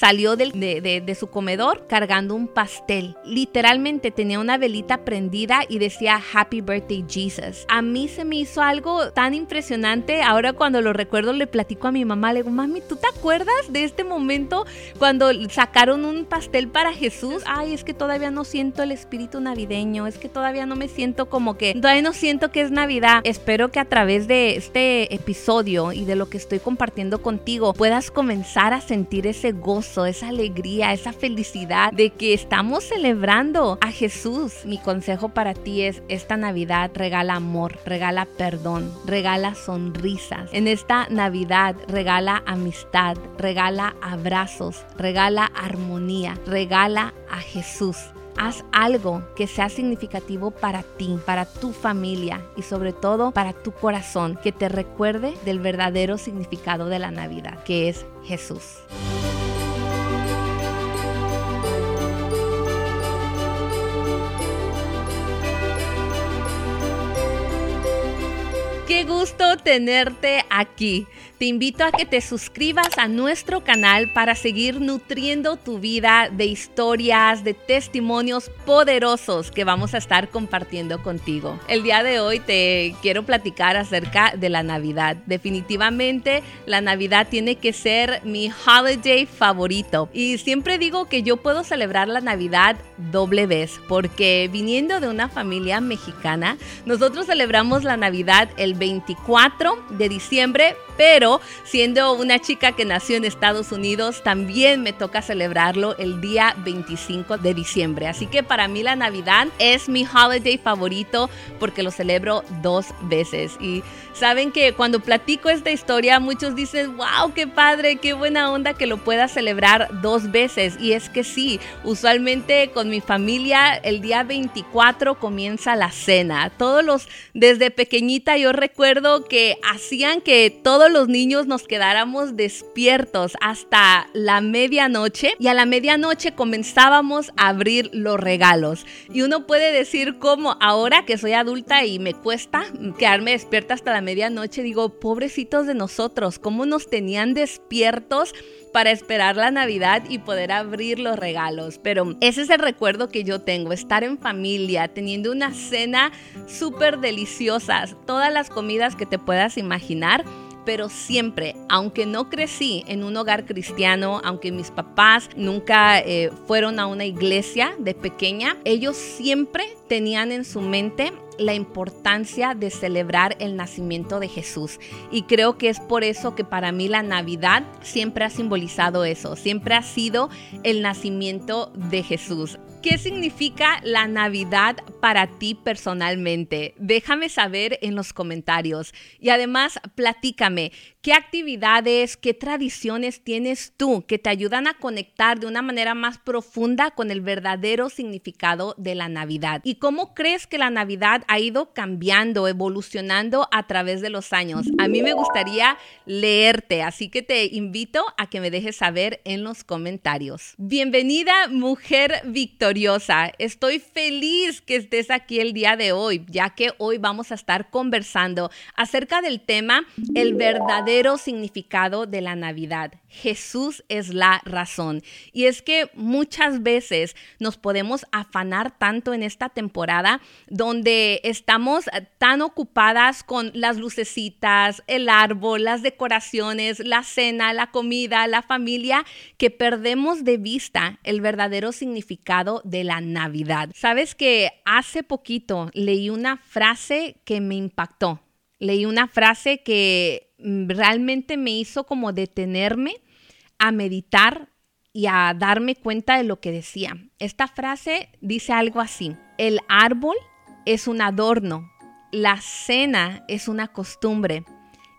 salió de, su comedor cargando un pastel. Literalmente tenía una velita prendida y decía Happy Birthday Jesus. A mí se me hizo algo tan impresionante. Ahora cuando lo recuerdo le platico a mi mamá, le digo, mami, ¿tú te acuerdas de este momento cuando sacaron un pastel para Jesús? Ay, es que todavía no siento el espíritu navideño, es que todavía no me siento como que, todavía no siento que es Navidad. Espero que a través de este episodio y de lo que estoy compartiendo contigo puedas comenzar a sentir ese gozo, esa alegría, esa felicidad de que estamos celebrando a Jesús. Mi consejo para ti es esta Navidad regala amor, regala perdón, regala sonrisas. En esta Navidad regala amistad, regala abrazos, regala armonía, regala a Jesús. Haz algo que sea significativo para ti, para tu familia y sobre todo para tu corazón, que te recuerde del verdadero significado de la Navidad, que es Jesús. Gusto tenerte aquí. Te invito a que te suscribas a nuestro canal para seguir nutriendo tu vida de historias, de testimonios poderosos que vamos a estar compartiendo contigo. El día de hoy te quiero platicar acerca de la Navidad. Definitivamente la Navidad tiene que ser mi holiday favorito. Y siempre digo que yo puedo celebrar la Navidad doble vez porque viniendo de una familia mexicana, nosotros celebramos la Navidad el 24 de diciembre, pero siendo una chica que nació en Estados Unidos, también me toca celebrarlo el día 25 de diciembre. Así que para mí la Navidad es mi holiday favorito porque lo celebro dos veces. Y saben que cuando platico esta historia, muchos dicen, wow, qué padre, qué buena onda que lo pueda celebrar dos veces. Y es que sí, usualmente con mi familia el día 24 comienza la cena. Todos los, desde pequeñita yo recuerdo que hacían que todos los niños nos quedáramos despiertos hasta la medianoche y a la medianoche comenzábamos a abrir los regalos. Y uno puede decir como ahora que soy adulta y me cuesta quedarme despierta hasta la medianoche, digo, pobrecitos de nosotros, cómo nos tenían despiertos para esperar la Navidad y poder abrir los regalos. Pero ese es el recuerdo que yo tengo, estar en familia, teniendo una cena súper deliciosa, todas las comidas que te puedas imaginar pero siempre, aunque no crecí en un hogar cristiano, aunque mis papás nunca eh, fueron a una iglesia de pequeña, ellos siempre tenían en su mente la importancia de celebrar el nacimiento de Jesús. Y creo que es por eso que para mí la Navidad siempre ha simbolizado eso, siempre ha sido el nacimiento de Jesús. ¿Qué significa la Navidad para ti personalmente? Déjame saber en los comentarios. Y además, platícame, ¿qué actividades, qué tradiciones tienes tú que te ayudan a conectar de una manera más profunda con el verdadero significado de la Navidad? ¿Y cómo crees que la Navidad ha ido cambiando, evolucionando a través de los años? A mí me gustaría leerte, así que te invito a que me dejes saber en los comentarios. Bienvenida, mujer Victoria Estoy feliz que estés aquí el día de hoy, ya que hoy vamos a estar conversando acerca del tema el verdadero significado de la Navidad. Jesús es la razón. Y es que muchas veces nos podemos afanar tanto en esta temporada donde estamos tan ocupadas con las lucecitas, el árbol, las decoraciones, la cena, la comida, la familia, que perdemos de vista el verdadero significado de la Navidad. Sabes que hace poquito leí una frase que me impactó. Leí una frase que realmente me hizo como detenerme a meditar y a darme cuenta de lo que decía. Esta frase dice algo así, el árbol es un adorno, la cena es una costumbre,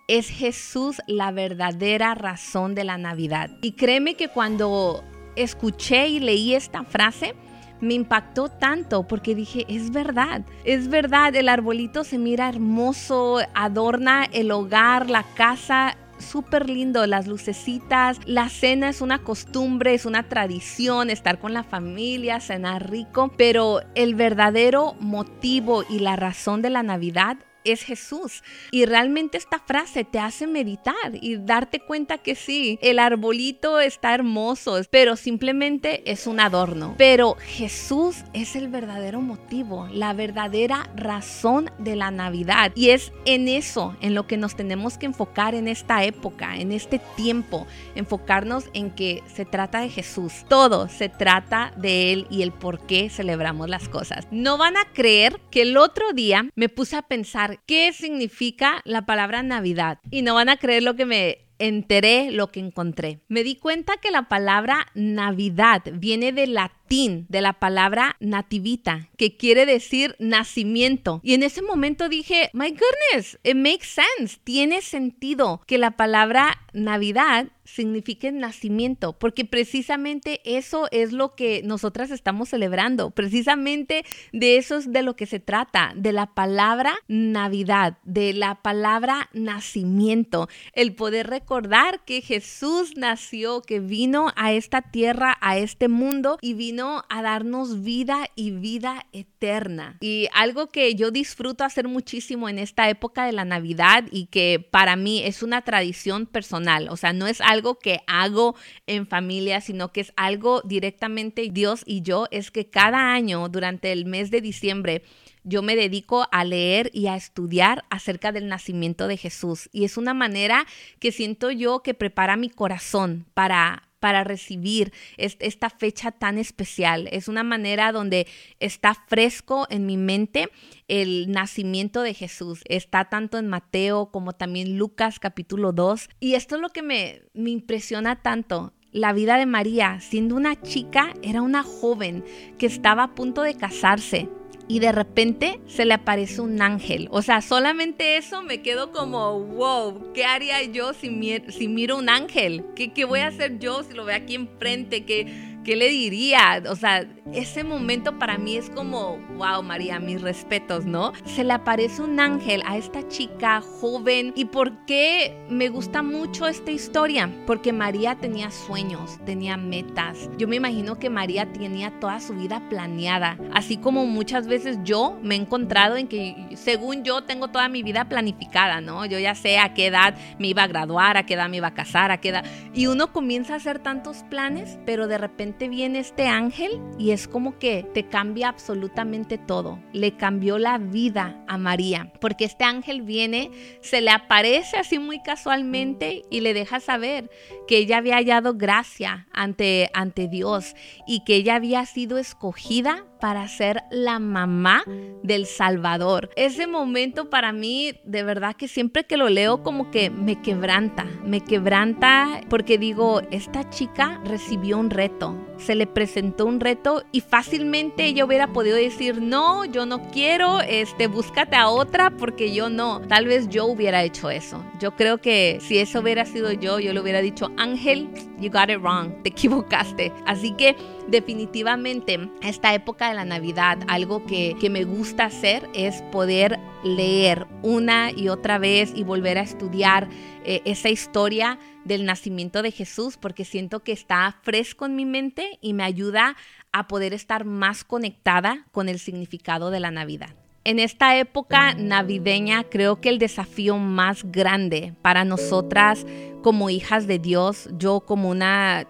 es Jesús la verdadera razón de la Navidad. Y créeme que cuando escuché y leí esta frase, me impactó tanto porque dije, es verdad, es verdad, el arbolito se mira hermoso, adorna el hogar, la casa, súper lindo, las lucecitas, la cena es una costumbre, es una tradición, estar con la familia, cenar rico, pero el verdadero motivo y la razón de la Navidad es Jesús. Y realmente esta frase te hace meditar y darte cuenta que sí, el arbolito está hermoso, pero simplemente es un adorno. Pero Jesús es el verdadero motivo, la verdadera razón de la Navidad. Y es en eso en lo que nos tenemos que enfocar en esta época, en este tiempo, enfocarnos en que se trata de Jesús. Todo se trata de Él y el por qué celebramos las cosas. No van a creer que el otro día me puse a pensar qué significa la palabra Navidad. Y no van a creer lo que me enteré, lo que encontré. Me di cuenta que la palabra Navidad viene del latín, de la palabra nativita, que quiere decir nacimiento. Y en ese momento dije, my goodness, it makes sense. Tiene sentido que la palabra Navidad signifique nacimiento, porque precisamente eso es lo que nosotras estamos celebrando, precisamente de eso es de lo que se trata, de la palabra Navidad, de la palabra nacimiento, el poder recordar que Jesús nació, que vino a esta tierra, a este mundo y vino a darnos vida y vida eterna. Y algo que yo disfruto hacer muchísimo en esta época de la Navidad y que para mí es una tradición personal, o sea, no es algo que hago en familia, sino que es algo directamente Dios y yo, es que cada año durante el mes de diciembre yo me dedico a leer y a estudiar acerca del nacimiento de Jesús. Y es una manera que siento yo que prepara mi corazón para para recibir esta fecha tan especial. Es una manera donde está fresco en mi mente el nacimiento de Jesús. Está tanto en Mateo como también Lucas capítulo 2. Y esto es lo que me, me impresiona tanto la vida de María, siendo una chica, era una joven que estaba a punto de casarse y de repente se le aparece un ángel. O sea, solamente eso me quedo como, wow, ¿qué haría yo si, miro un ángel? ¿Qué, ¿Qué, voy a hacer yo si lo veo aquí enfrente? ¿Qué, ¿qué le diría? O sea, ese momento para mí es como, wow, María, mis respetos, ¿no? Se le aparece un ángel a esta chica joven. ¿Y por qué me gusta mucho esta historia? Porque María tenía sueños, tenía metas. Yo me imagino que María tenía toda su vida planeada, así como muchas veces yo me he encontrado en que según yo tengo toda mi vida planificada, ¿no? Yo ya sé a qué edad me iba a graduar, a qué edad me iba a casar, a qué edad... Y uno comienza a hacer tantos planes, pero de repente viene este ángel y es como que te cambia absolutamente todo. Le cambió la vida a María, porque este ángel viene, se le aparece así muy casualmente y le deja saber que ella había hallado gracia ante, ante Dios y que ella había sido escogida para ser la mamá del Salvador. Ese momento para mí, de verdad que siempre que lo leo como que me quebranta, me quebranta porque digo, esta chica recibió un reto, se le presentó un reto y fácilmente ella hubiera podido decir, no, yo no quiero, este, búscate a otra porque yo no. Tal vez yo hubiera hecho eso. Yo creo que si eso hubiera sido yo, yo le hubiera dicho, Ángel, you got it wrong, te equivocaste. Así que definitivamente esta época la Navidad, algo que, me gusta hacer es poder leer una y otra vez y volver a estudiar eh, esa historia del nacimiento de Jesús porque siento que está fresco en mi mente y me ayuda a poder estar más conectada con el significado de la Navidad. En esta época navideña creo que el desafío más grande para nosotras como hijas de Dios, yo como una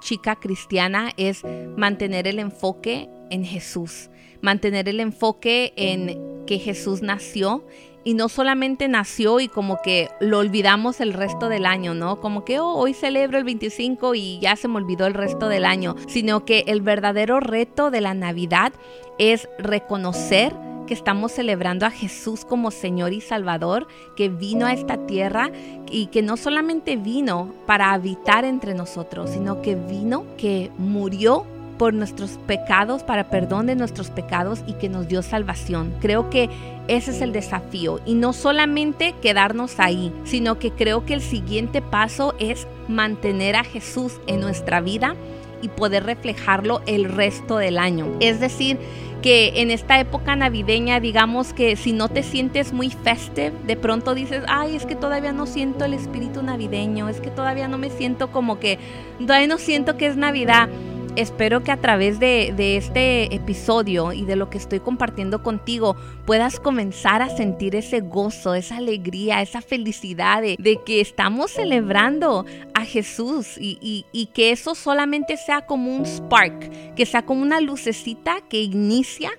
chica cristiana es mantener el enfoque en Jesús, mantener el enfoque en que Jesús nació y no solamente nació y como que lo olvidamos el resto del año, ¿no? Como que oh, hoy celebro el 25 y ya se me olvidó el resto del año, sino que el verdadero reto de la Navidad es reconocer que estamos celebrando a Jesús como Señor y Salvador, que vino a esta tierra y que no solamente vino para habitar entre nosotros, sino que vino, que murió por nuestros pecados, para perdón de nuestros pecados y que nos dio salvación. Creo que ese es el desafío y no solamente quedarnos ahí, sino que creo que el siguiente paso es mantener a Jesús en nuestra vida y poder reflejarlo el resto del año. Es decir, que en esta época navideña, digamos que si no te sientes muy festive, de pronto dices, ay, es que todavía no siento el espíritu navideño, es que todavía no me siento como que, todavía no siento que es Navidad. Espero que a través de, este episodio y de lo que estoy compartiendo contigo puedas comenzar a sentir ese gozo, esa alegría, esa felicidad de, que estamos celebrando a Jesús y, y, y, que eso solamente sea como un spark, que sea como una lucecita que inicia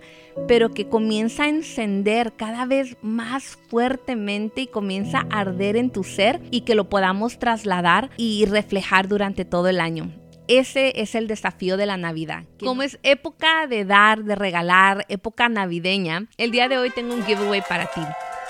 pero que comienza a encender cada vez más fuertemente y comienza a arder en tu ser y que lo podamos trasladar y reflejar durante todo el año. Ese es el desafío de la Navidad. Como es época de dar, de regalar, época navideña, el día de hoy tengo un giveaway para ti.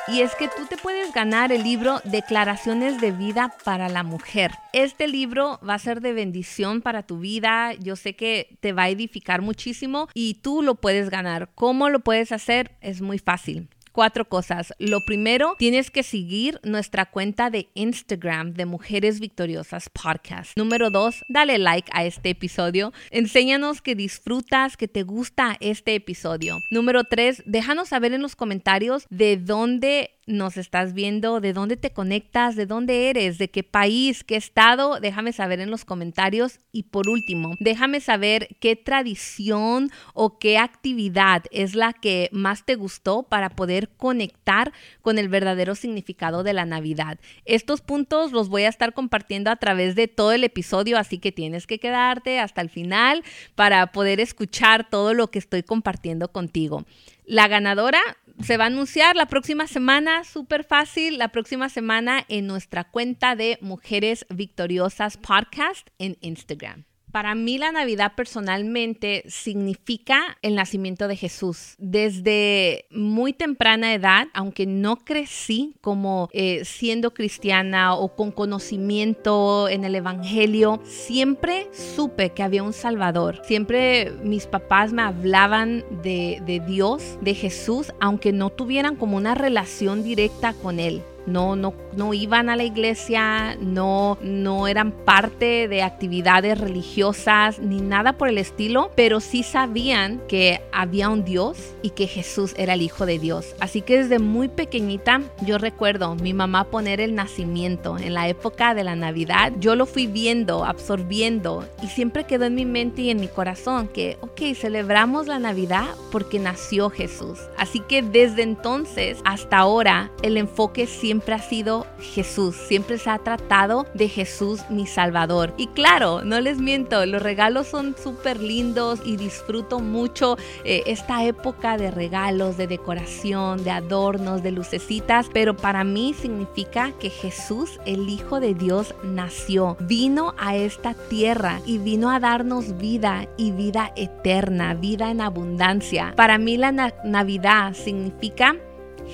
Y es que tú te puedes ganar el libro Declaraciones de Vida para la Mujer. Este libro va a ser de bendición para tu vida. Yo sé que te va a edificar muchísimo y tú lo puedes ganar. ¿Cómo lo puedes hacer? Es muy fácil cuatro cosas. Lo primero, tienes que seguir nuestra cuenta de Instagram de Mujeres Victoriosas Podcast. Número dos, dale like a este episodio. Enséñanos que disfrutas, que te gusta este episodio. Número tres, déjanos saber en los comentarios de dónde nos estás viendo, de dónde te conectas, de dónde eres, de qué país, qué estado, déjame saber en los comentarios. Y por último, déjame saber qué tradición o qué actividad es la que más te gustó para conectar con el verdadero significado de la Navidad. Estos puntos los voy a estar compartiendo a través de todo el episodio, así que tienes que quedarte hasta el final para poder escuchar todo lo que estoy compartiendo contigo. La ganadora se va a anunciar la próxima semana, súper fácil, la próxima semana en nuestra cuenta de Mujeres Victoriosas Podcast en Instagram. Para mí la Navidad personalmente significa el nacimiento de Jesús. Desde muy temprana edad, aunque no crecí como eh, siendo cristiana o con conocimiento en el Evangelio, siempre supe que había un Salvador. Siempre mis papás me hablaban de, de Dios, de Jesús, aunque no tuvieran como una relación directa con Él no, no, no iban a la iglesia, no, no eran parte de actividades religiosas ni nada por el estilo, pero sí sabían que había un Dios y que Jesús era el Hijo de Dios. Así que desde muy pequeñita yo recuerdo mi mamá poner el nacimiento en la época de la Navidad. Yo lo fui viendo, absorbiendo y siempre quedó en mi mente y en mi corazón que, ok, celebramos la Navidad porque nació Jesús. Así que desde entonces hasta ahora el enfoque siempre siempre ha sido Jesús, siempre se ha tratado de Jesús mi Salvador. Y claro, no les miento, los regalos son súper lindos y disfruto mucho eh, esta época de regalos, de decoración, de adornos, de lucecitas, pero para mí significa que Jesús, el Hijo de Dios, nació, vino a esta tierra y vino a darnos vida y vida eterna, vida en abundancia. Para mí la Navidad significa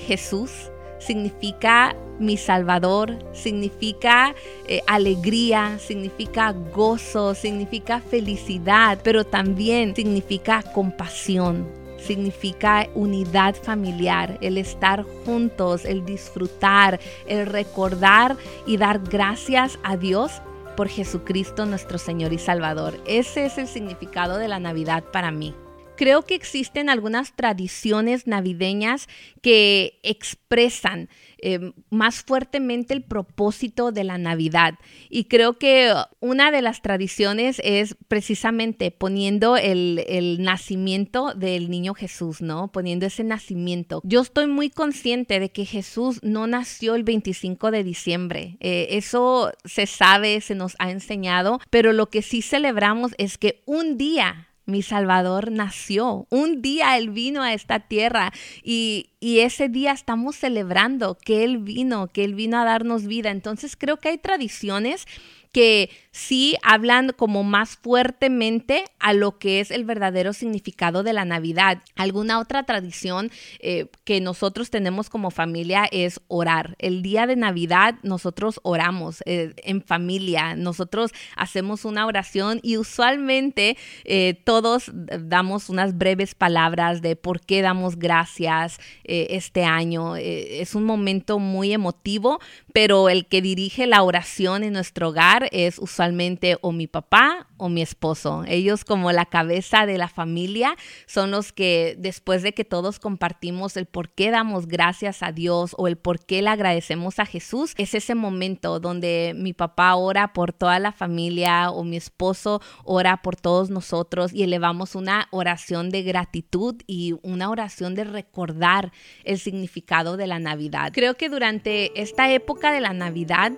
Jesús significa mi Salvador, significa eh, alegría, significa gozo, significa felicidad, pero también significa compasión, significa unidad familiar, el estar juntos, el disfrutar, el recordar y dar gracias a Dios por Jesucristo nuestro Señor y Salvador. Ese es el significado de la Navidad para mí creo que existen algunas tradiciones navideñas que expresan eh, más fuertemente el propósito de la Navidad. Y creo que una de las tradiciones es precisamente poniendo el, nacimiento del niño Jesús, ¿no? Poniendo ese nacimiento. Yo estoy muy consciente de que Jesús no nació el 25 de diciembre. Eh, eso se sabe, se nos ha enseñado, pero lo que sí celebramos es que un día mi Salvador nació. Un día Él vino a esta tierra y, y, ese día estamos celebrando que Él vino, que Él vino a darnos vida. Entonces creo que hay tradiciones que sí hablan como más fuertemente a lo que es el verdadero significado de la Navidad. Alguna otra tradición eh, que nosotros tenemos como familia es orar. El día de Navidad nosotros oramos eh, en familia, nosotros hacemos una oración y usualmente eh, todos damos unas breves palabras de por qué damos gracias este año. es un momento muy emotivo, pero el que dirige la oración en nuestro hogar es usualmente usualmente o mi papá o mi esposo. Ellos como la cabeza de la familia son los que después de que todos compartimos el por qué damos gracias a Dios o el por qué le agradecemos a Jesús, es ese momento donde mi papá ora por toda la familia o mi esposo ora por todos nosotros y elevamos una oración de gratitud y una oración de recordar el significado de la Navidad. Creo que durante esta época de la Navidad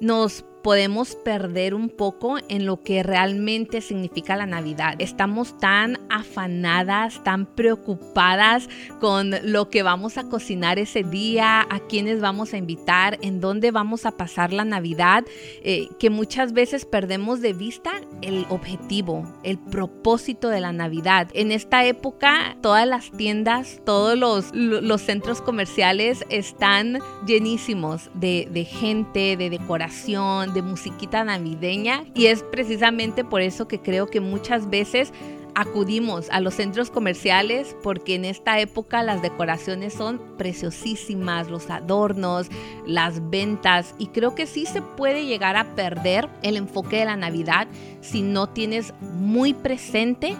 nos podemos perder un poco en lo que realmente significa la Navidad. Estamos tan afanadas, tan preocupadas con lo que vamos a cocinar ese día, a quiénes vamos a invitar, en dónde vamos a pasar la Navidad, eh, que muchas veces perdemos de vista el objetivo, el propósito de la Navidad. En esta época, todas las tiendas, todos los, centros comerciales están llenísimos de, de gente, de decoración, de musiquita navideña y es precisamente por eso que creo que muchas veces acudimos a los centros comerciales porque en esta época las decoraciones son preciosísimas, los adornos, las ventas y creo que sí se puede llegar a perder el enfoque de la Navidad si no tienes muy presente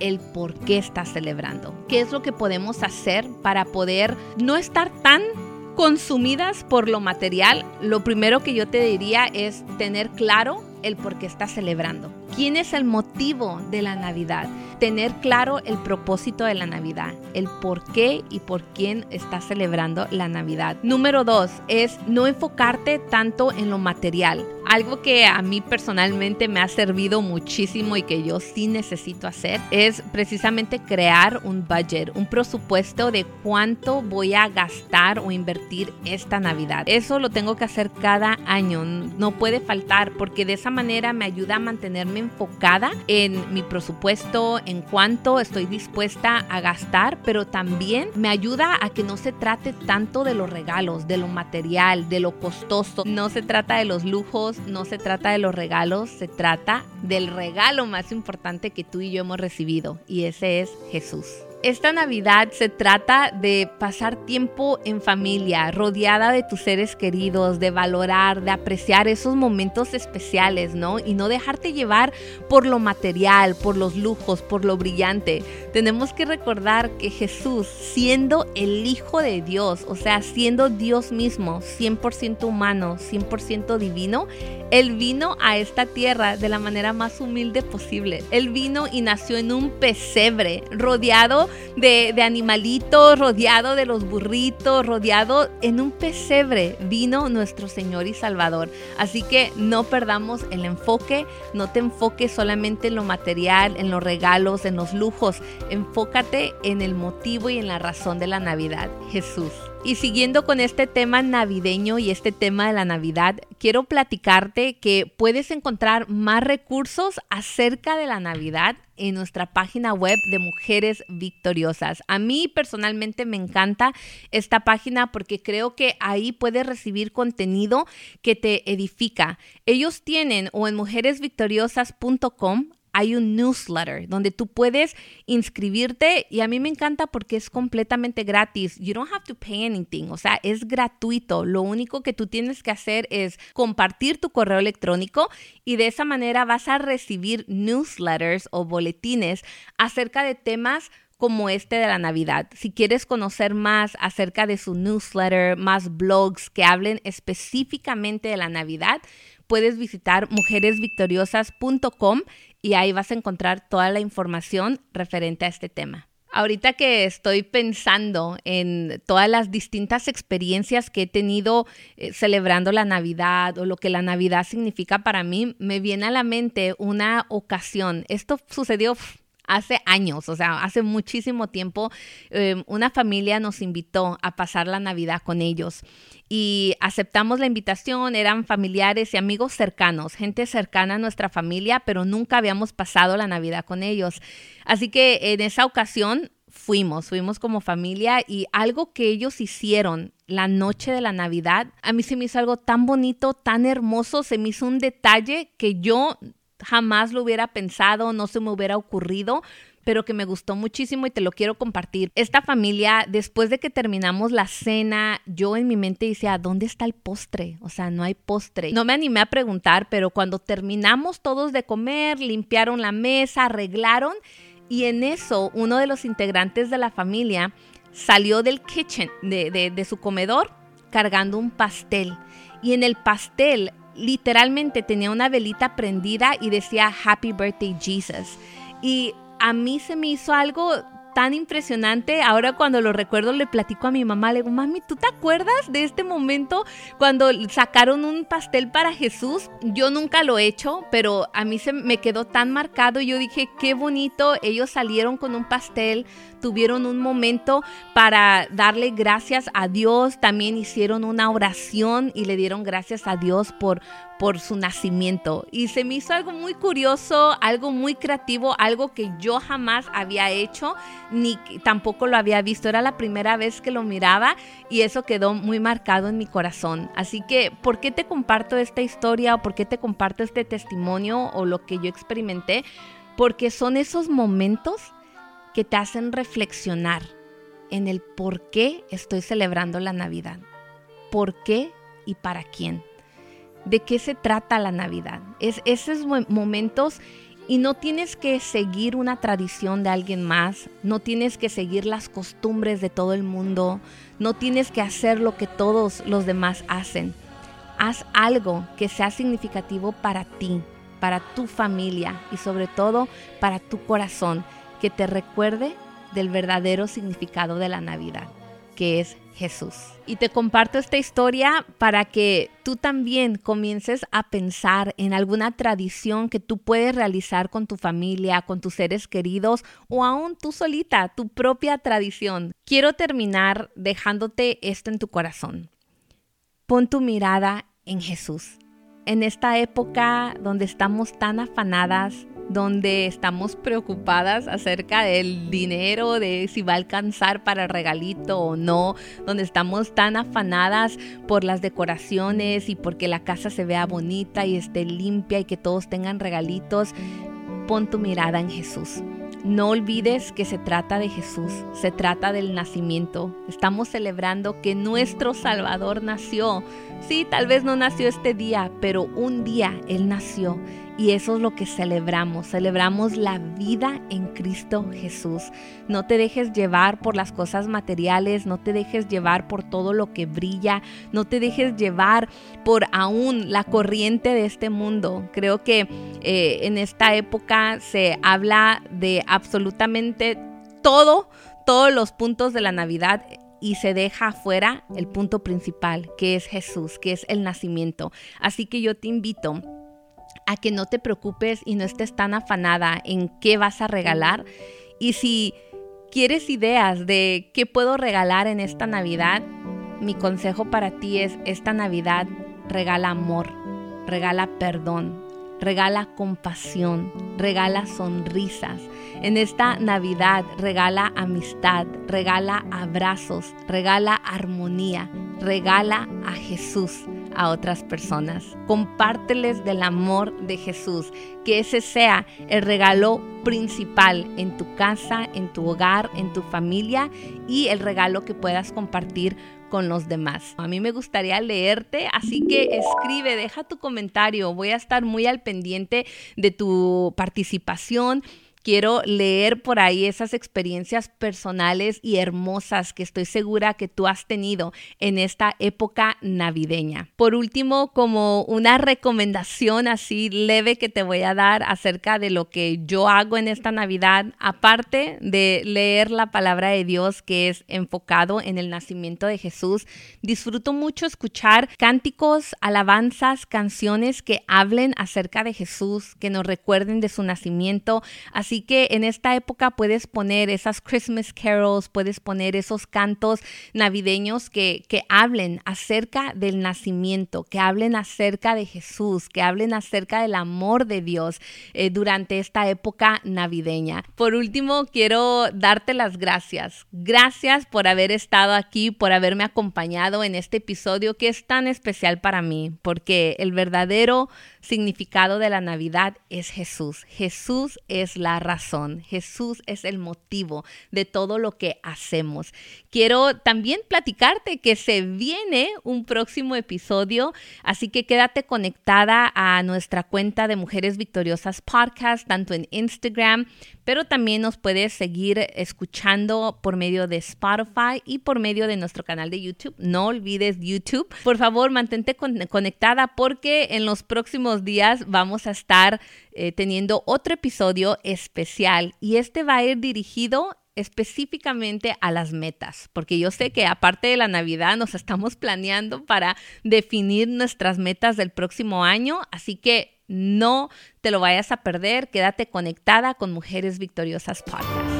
el por qué estás celebrando. ¿Qué es lo que podemos hacer para poder no estar tan consumidas por lo material, lo primero que yo te diría es tener claro el por qué estás celebrando. ¿Quién es el motivo de la Navidad? Tener claro el propósito de la Navidad, el por qué y por quién estás celebrando la Navidad. Número dos es no enfocarte tanto en lo material. Algo que a mí personalmente me ha servido muchísimo y que yo sí necesito hacer es precisamente crear un budget, un presupuesto de cuánto voy a gastar o invertir esta Navidad. Eso lo tengo que hacer cada año, no puede faltar porque de esa manera me ayuda a mantenerme enfocada en mi presupuesto, en cuánto estoy dispuesta a gastar, pero también me ayuda a que no se trate tanto de los regalos, de lo material, de lo costoso. No se trata de los lujos, no se trata de los regalos, se trata del regalo más importante que tú y yo hemos recibido y ese es Jesús. Esta Navidad se trata de pasar tiempo en familia, rodeada de tus seres queridos, de valorar, de apreciar esos momentos especiales, ¿no? Y no dejarte llevar por lo material, por los lujos, por lo brillante. Tenemos que recordar que Jesús, siendo el Hijo de Dios, o sea, siendo Dios mismo, 100% humano, 100% divino, Él vino a esta tierra de la manera más humilde posible. Él vino y nació en un pesebre, rodeado de, animalitos, rodeado de los burritos, rodeado en un pesebre, vino nuestro Señor y Salvador. Así que no perdamos el enfoque, no te enfoques solamente en lo material, en los regalos, en los lujos, enfócate en el motivo y en la razón de la Navidad, Jesús. Y siguiendo con este tema navideño y este tema de la Navidad, quiero platicarte que puedes encontrar más recursos acerca de la Navidad en nuestra página web de Mujeres Victoriosas. A mí personalmente me encanta esta página porque creo que ahí puedes recibir contenido que te edifica. Ellos tienen o en mujeresvictoriosas.com hay un newsletter donde tú puedes inscribirte y a mí me encanta porque es completamente gratis. You don't have to pay anything, o sea, es gratuito. Lo único que tú tienes que hacer es compartir tu correo electrónico y de esa manera vas a recibir newsletters o boletines acerca de temas como este de la Navidad. Si quieres conocer más acerca de su newsletter, más blogs que hablen específicamente de la Navidad, puedes visitar mujeresvictoriosas.com y ahí vas a encontrar toda la información referente a este tema. Ahorita que estoy pensando en todas las distintas experiencias que he tenido eh, celebrando la Navidad o lo que la Navidad significa para mí, me viene a la mente una ocasión. Esto sucedió hace años, o sea, hace muchísimo tiempo, eh, una familia nos invitó a pasar la Navidad con ellos y aceptamos la invitación, eran familiares y amigos cercanos, gente cercana a nuestra familia, pero nunca habíamos pasado la Navidad con ellos. Así que en esa ocasión fuimos, fuimos como familia y algo que ellos hicieron la noche de la Navidad, a mí se me hizo algo tan bonito, tan hermoso, se me hizo un detalle que yo jamás lo hubiera pensado, no se me hubiera ocurrido, pero que me gustó muchísimo y te lo quiero compartir. Esta familia, después de que terminamos la cena, yo en mi mente decía, ¿dónde está el postre? O sea, no hay postre. No me animé a preguntar, pero cuando terminamos todos de comer, limpiaron la mesa, arreglaron y en eso uno de los integrantes de la familia salió del kitchen, de, de su comedor, cargando un pastel. Y en el pastel literalmente tenía una velita prendida y decía Happy Birthday Jesus. Y a mí se me hizo algo tan impresionante. Ahora cuando lo recuerdo le platico a mi mamá, le digo, mami, ¿tú te acuerdas de este momento cuando sacaron un pastel para Jesús? Yo nunca lo he hecho, pero a mí se me quedó tan marcado. Yo dije, qué bonito, ellos salieron con un pastel, tuvieron un momento para darle gracias a Dios, también hicieron una oración y le dieron gracias a Dios por, por su nacimiento. Y se me hizo algo muy curioso, algo muy creativo, algo que yo jamás había hecho, ni tampoco lo había visto. Era la primera vez que lo miraba y eso quedó muy marcado en mi corazón. Así que, ¿por qué te comparto esta historia o por qué te comparto este testimonio o lo que yo experimenté? Porque son esos momentos que te hacen reflexionar en el por qué estoy celebrando la Navidad. ¿Por qué y para quién? ¿De qué se trata la Navidad? Es esos momentos y no tienes que seguir una tradición de alguien más, no tienes que seguir las costumbres de todo el mundo, no tienes que hacer lo que todos los demás hacen. Haz algo que sea significativo para ti, para tu familia y sobre todo para tu corazón que te recuerde del verdadero significado de la Navidad, que es Jesús. Y te comparto esta historia para que tú también comiences a pensar en alguna tradición que tú puedes realizar con tu familia, con tus seres queridos o aún tú solita, tu propia tradición. Quiero terminar dejándote esto en tu corazón. Pon tu mirada en Jesús. En esta época donde estamos tan afanadas, donde estamos preocupadas acerca del dinero, de si va a alcanzar para el regalito o no, donde estamos tan afanadas por las decoraciones y porque la casa se vea bonita y esté limpia y que todos tengan regalitos, pon tu mirada en Jesús. No olvides que se trata de Jesús, se trata del nacimiento. Estamos celebrando que nuestro Salvador nació. Sí, tal vez no nació este día, pero un día Él nació y eso es lo que celebramos. Celebramos la vida en Cristo Jesús. No te dejes llevar por las cosas materiales, no te dejes llevar por todo lo que brilla, no te dejes llevar por aún la corriente de este mundo. Creo que eh, en esta época se habla de absolutamente todo, todos los puntos de la Navidad y se deja afuera el punto principal, que es Jesús, que es el nacimiento. Así que yo te invito a que no te preocupes y no estés tan afanada en qué vas a regalar. Y si quieres ideas de qué puedo regalar en esta Navidad, mi consejo para ti es esta Navidad regala amor, regala perdón, regala compasión, regala sonrisas. En esta Navidad regala amistad, regala abrazos, regala armonía, regala a Jesús a otras personas. Compárteles del amor de Jesús, que ese sea el regalo principal en tu casa, en tu hogar, en tu familia y el regalo que puedas compartir con los demás. A mí me gustaría leerte, así que escribe, deja tu comentario. Voy a estar muy al pendiente de tu participación quiero leer por ahí esas experiencias personales y hermosas que estoy segura que tú has tenido en esta época navideña. Por último, como una recomendación así leve que te voy a dar acerca de lo que yo hago en esta Navidad, aparte de leer la palabra de Dios que es enfocado en el nacimiento de Jesús, disfruto mucho escuchar cánticos, alabanzas, canciones que hablen acerca de Jesús, que nos recuerden de su nacimiento, así que en esta época puedes poner esas Christmas carols, puedes poner esos cantos navideños que, que hablen acerca del nacimiento, que hablen acerca de Jesús, que hablen acerca del amor de Dios eh, durante esta época navideña. Por último, quiero darte las gracias. Gracias por haber estado aquí, por haberme acompañado en este episodio que es tan especial para mí, porque el verdadero significado de la Navidad es Jesús. Jesús es la razón. Jesús es el motivo de todo lo que hacemos. Quiero también platicarte que se viene un próximo episodio, así que quédate conectada a nuestra cuenta de Mujeres Victoriosas Podcast, tanto en Instagram, pero también nos puedes seguir escuchando por medio de Spotify y por medio de nuestro canal de YouTube. No olvides YouTube. Por favor, mantente conectada porque en los próximos días vamos a estar eh, teniendo otro episodio especial y este va a ir dirigido específicamente a las metas, porque yo sé que aparte de la Navidad nos estamos planeando para definir nuestras metas del próximo año, así que no te lo vayas a perder, quédate conectada con Mujeres Victoriosas Podcast.